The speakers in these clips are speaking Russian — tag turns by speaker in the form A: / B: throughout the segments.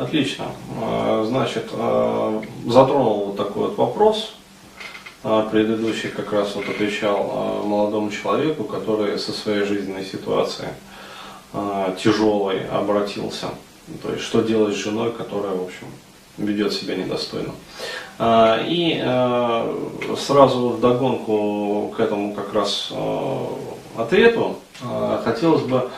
A: Отлично. А, значит, а, затронул вот такой вот вопрос. А, предыдущий как раз вот отвечал молодому человеку, который со своей жизненной ситуацией тяжелой обратился. То есть, что делать с женой, которая, в общем, ведет себя недостойно. И сразу в догонку к этому как раз ответу хотелось бы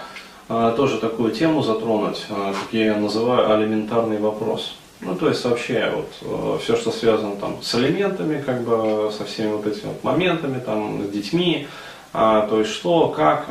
A: тоже такую тему затронуть, а, как я ее называю, алиментарный вопрос. Ну, то есть вообще вот а, все, что связано там с элементами, как бы со всеми вот этими вот моментами, там, с детьми, то есть что, как,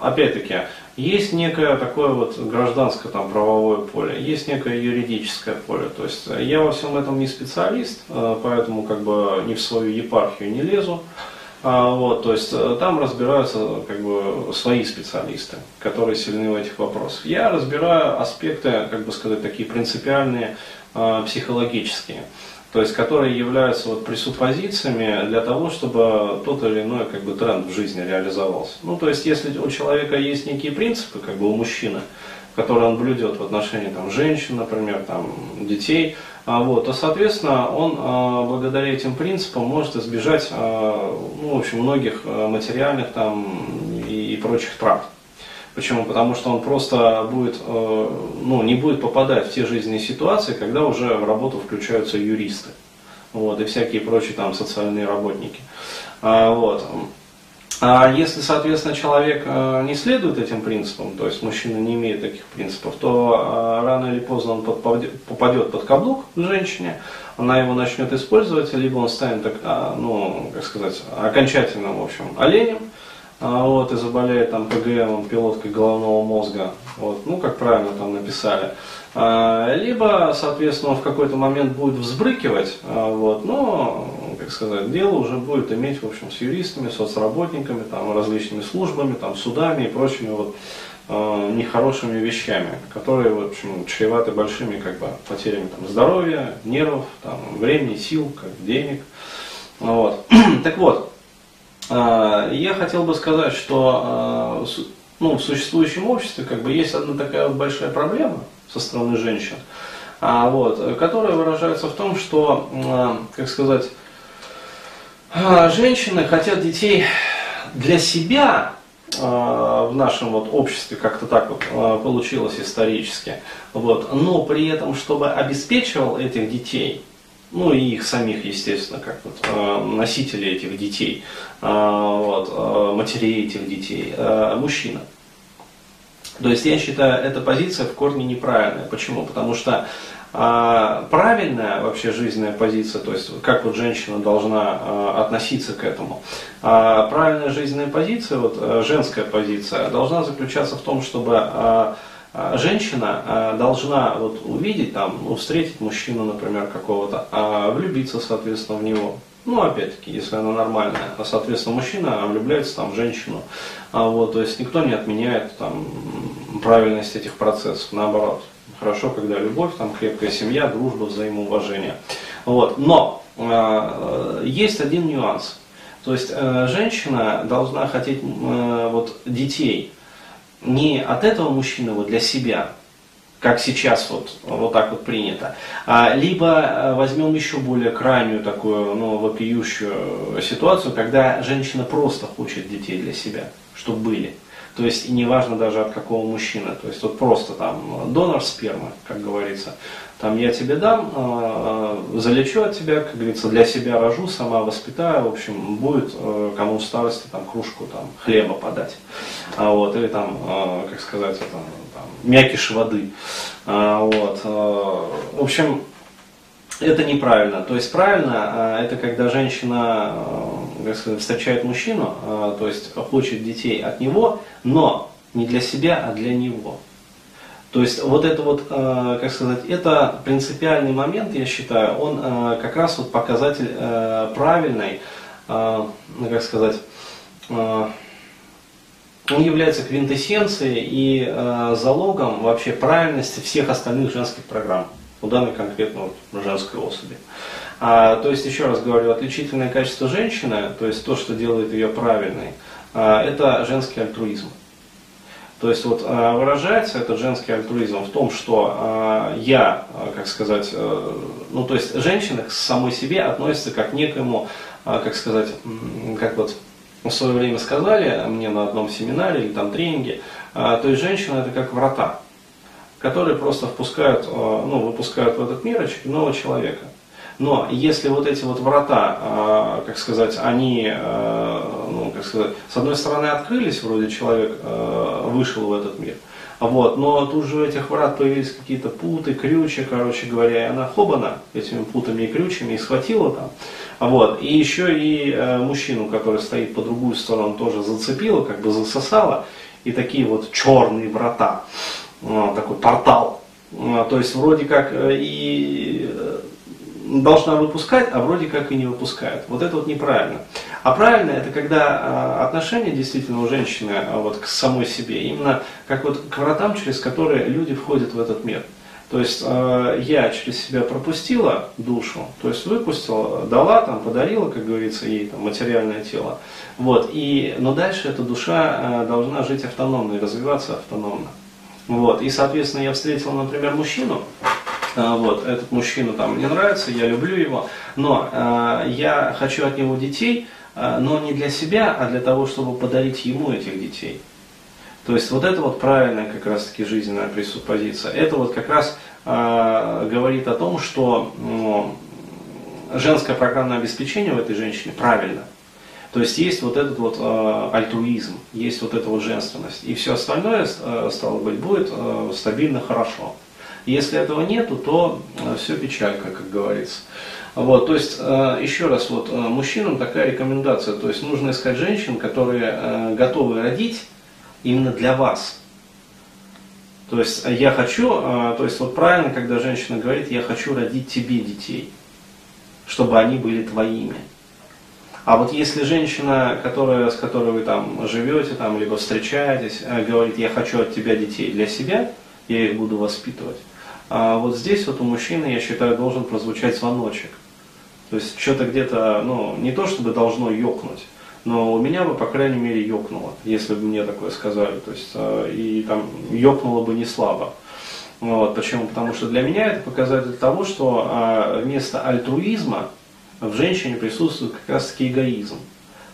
A: опять-таки, есть некое такое вот гражданское там правовое поле, есть некое юридическое поле. То есть я во всем этом не специалист, поэтому как бы ни в свою епархию не лезу. А, вот, то есть э, там разбираются как бы свои специалисты, которые сильны в этих вопросах. Я разбираю аспекты, как бы сказать, такие принципиальные, э, психологические, то есть которые являются вот пресуппозициями для того, чтобы тот или иной как бы тренд в жизни реализовался. Ну, то есть если у человека есть некие принципы, как бы у мужчины, которые он блюдет в отношении там, женщин, например, там, детей, а, вот, то, соответственно, он а, благодаря этим принципам может избежать а, ну, в общем, многих материальных там, и, и прочих трат. Почему? Потому что он просто будет, ну, не будет попадать в те жизненные ситуации, когда уже в работу включаются юристы вот, и всякие прочие там социальные работники. Вот. А если, соответственно, человек э, не следует этим принципам, то есть мужчина не имеет таких принципов, то э, рано или поздно он попадет под каблук женщине, она его начнет использовать, либо он станет, так, а, ну, как сказать, окончательным, в общем, оленем, вот, и заболеет там ПГМ, пилоткой головного мозга, вот, ну, как правильно там написали. Либо, соответственно, он в какой-то момент будет взбрыкивать, вот, но как сказать, дело уже будет иметь, в общем, с юристами, соцработниками, там, различными службами, там, судами и прочими вот, э, нехорошими вещами, которые, в общем, чреваты большими как бы, потерями там, здоровья, нервов, там, времени, сил, как, денег. Вот. так вот, э, я хотел бы сказать, что э, ну, в существующем обществе как бы, есть одна такая вот большая проблема со стороны женщин, а, вот, которая выражается в том, что, э, как сказать, женщины хотят детей для себя, а, в нашем вот обществе как-то так вот а, получилось исторически, вот, но при этом, чтобы обеспечивал этих детей, ну и их самих, естественно, как вот, носители этих детей, вот, матерей этих детей, мужчина. То есть я считаю, эта позиция в корне неправильная. Почему? Потому что а, правильная вообще жизненная позиция, то есть как вот женщина должна а, относиться к этому. А, правильная жизненная позиция, вот э, женская позиция, должна заключаться в том, чтобы женщина должна вот увидеть там, ну, встретить мужчину, например, какого-то, влюбиться, соответственно, в него. Ну, опять-таки, если она нормальная, соответственно, мужчина влюбляется там, в женщину. А, вот, то есть никто не отменяет там, правильность этих процессов, наоборот хорошо, когда любовь, там крепкая семья, дружба, взаимоуважение. Вот. Но э, есть один нюанс. То есть э, женщина должна хотеть э, вот, детей не от этого мужчины, вот для себя, как сейчас вот, вот так вот принято. А, либо э, возьмем еще более крайнюю такую, ну, вопиющую ситуацию, когда женщина просто хочет детей для себя, чтобы были. То есть и неважно даже от какого мужчины. То есть вот просто там донор спермы, как говорится. Там я тебе дам, э, э, залечу от тебя, как говорится, для себя рожу, сама воспитаю, в общем, будет э, кому в старости там кружку там, хлеба подать. А вот, или там, э, как сказать, это, там, мякиш воды. А, вот, э, в общем, это неправильно. То есть правильно, э, это когда женщина сказать, встречает мужчину, а, то есть хочет детей от него, но не для себя, а для него. То есть вот это вот, а, как сказать, это принципиальный момент, я считаю, он как раз вот показатель правильной, ну, как сказать, он является квинтэссенцией и залогом вообще правильности всех остальных женских программ у данной конкретно женской особи. А, то есть, еще раз говорю, отличительное качество женщины, то есть то, что делает ее правильной, а, это женский альтруизм. То есть вот выражается этот женский альтруизм в том, что я, как сказать, ну то есть женщина к самой себе относится как к некоему, как сказать, как вот в свое время сказали мне на одном семинаре или там тренинге, то есть женщина это как врата, которые просто впускают, ну, выпускают в этот мир очередного человека. Но если вот эти вот врата, а, как сказать, они, а, ну, как сказать, с одной стороны открылись, вроде человек а, вышел в этот мир, вот, но тут же у этих врат появились какие-то путы, крючи, короче говоря, и она хобана этими путами и крючами и схватила там. Вот. И еще и э, мужчину, который стоит по другую сторону, тоже зацепила, как бы засосала. И такие вот черные врата, э, такой портал. Э, то есть вроде как э, и должна выпускать, а вроде как и не выпускает. Вот это вот неправильно. А правильно это когда а, отношения действительно у женщины а, вот, к самой себе, именно как вот к вратам, через которые люди входят в этот мир. То есть э, я через себя пропустила душу, то есть выпустила, дала, там, подарила, как говорится, ей там, материальное тело. Вот, и, но дальше эта душа должна жить автономно и развиваться автономно. Вот, и, соответственно, я встретил, например, мужчину, а, вот, этот мужчина там мне нравится, я люблю его, но э, я хочу от него детей, э, но не для себя, а для того, чтобы подарить ему этих детей. То есть вот это вот правильная как раз таки жизненная пресуппозиция. Это вот как раз э, говорит о том, что ну, женское программное обеспечение в этой женщине правильно. То есть есть вот этот вот э, альтруизм, есть вот эта вот женственность. И все остальное, э, стало быть, будет э, стабильно хорошо. Если этого нету, то э, все печалька, как говорится. Вот, то есть, э, еще раз, вот, э, мужчинам такая рекомендация, то есть нужно искать женщин, которые готовы родить именно для вас. То есть я хочу, то есть вот правильно, когда женщина говорит, я хочу родить тебе детей, чтобы они были твоими. А вот если женщина, которая, с которой вы там живете, там, либо встречаетесь, говорит, я хочу от тебя детей для себя, я их буду воспитывать, а вот здесь вот у мужчины, я считаю, должен прозвучать звоночек. То есть что-то где-то, ну, не то чтобы должно ёкнуть, но у меня бы, по крайней мере, ёкнуло, если бы мне такое сказали. То есть, э, и там ёкнуло бы не слабо. Вот, почему? Потому что для меня это показатель того, что а, вместо альтруизма в женщине присутствует как раз таки эгоизм.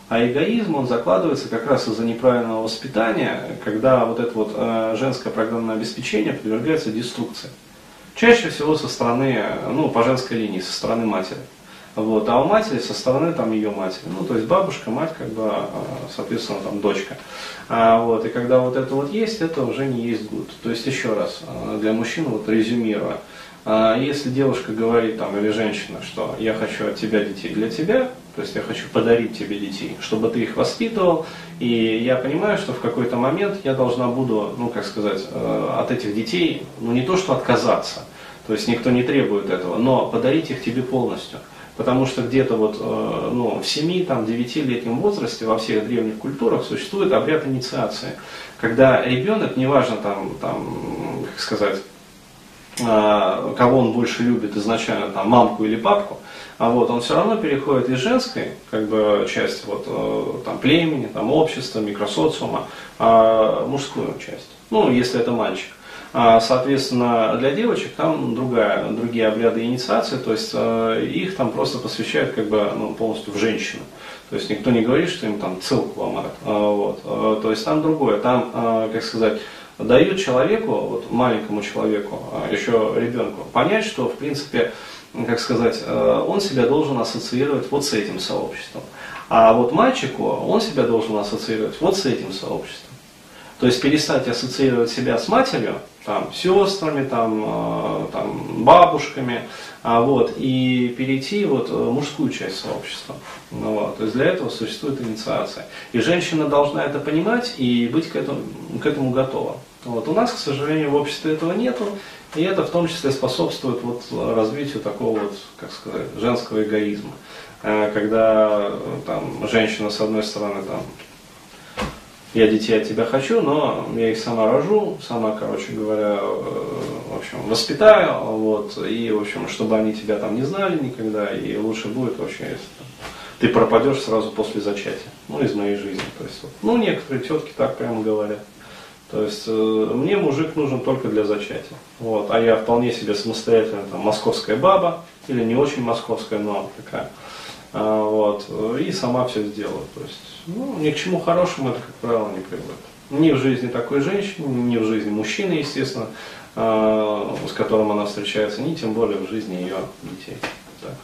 A: А эгоизм, он закладывается как раз из-за неправильного воспитания, когда вот это вот э, женское программное обеспечение подвергается деструкции. Чаще всего со стороны, ну, по женской линии, со стороны матери. Вот, а у матери со стороны там ее матери. Ну, то есть бабушка, мать, как бы, а, соответственно, там дочка. А, вот, и когда вот это вот есть, это уже не есть гуд. То есть, еще раз, а, для мужчин, вот резюмируя, если девушка говорит там, или женщина, что я хочу от тебя детей для тебя, то есть я хочу подарить тебе детей, чтобы ты их воспитывал, и я понимаю, что в какой-то момент я должна буду, ну как сказать, э, от этих детей, ну не то что отказаться, то есть никто не требует этого, но подарить их тебе полностью. Потому что где-то вот э, ну, в 7-9-летнем возрасте во всех древних культурах существует обряд инициации. Когда ребенок, неважно там, там как сказать, кого он больше любит изначально, там, мамку или папку, а вот он все равно переходит из женской как бы, части вот, э, там, племени, там, общества, микросоциума, а мужскую часть. Ну, если это мальчик. А, соответственно, для девочек там другая, другие обряды инициации, то есть э, их там просто посвящают как бы ну, полностью в женщину. То есть никто не говорит, что им там целку ломают. А, вот. Э, то есть там другое. Там, как сказать, дают человеку, вот маленькому человеку, еще ребенку, понять, что в принципе как сказать, э, он себя должен ассоциировать вот с этим сообществом. А вот мальчику он себя должен ассоциировать вот с этим сообществом. То есть перестать ассоциировать себя с матерью, там, сестрами, там, э, там, бабушками, а вот, и перейти вот в мужскую часть сообщества. Ну, вот, то есть для этого существует инициация. И женщина должна это понимать и быть к этому, к этому готова. Вот. У нас, к сожалению, в обществе этого нету, и это в том числе способствует вот развитию такого вот, как сказать, женского эгоизма. Э, когда там, женщина, с одной стороны, там, я детей от тебя хочу, но я их сама рожу, сама, короче говоря, э, в общем, воспитаю, вот, и, в общем, чтобы они тебя там не знали никогда, и лучше будет вообще, если там, ты пропадешь сразу после зачатия, ну, из моей жизни, то есть, вот. ну, некоторые тетки так прямо говорят. То есть э, мне мужик нужен только для зачатия. Вот. А я вполне себе самостоятельная там, московская баба, или не очень московская, но такая. А, вот. И сама все сделаю. То есть, ну, ни к чему хорошему это, как правило, не приводит. Ни в жизни такой женщины, ни в жизни мужчины, естественно, а, с которым она встречается, ни тем более в жизни ее детей. Так.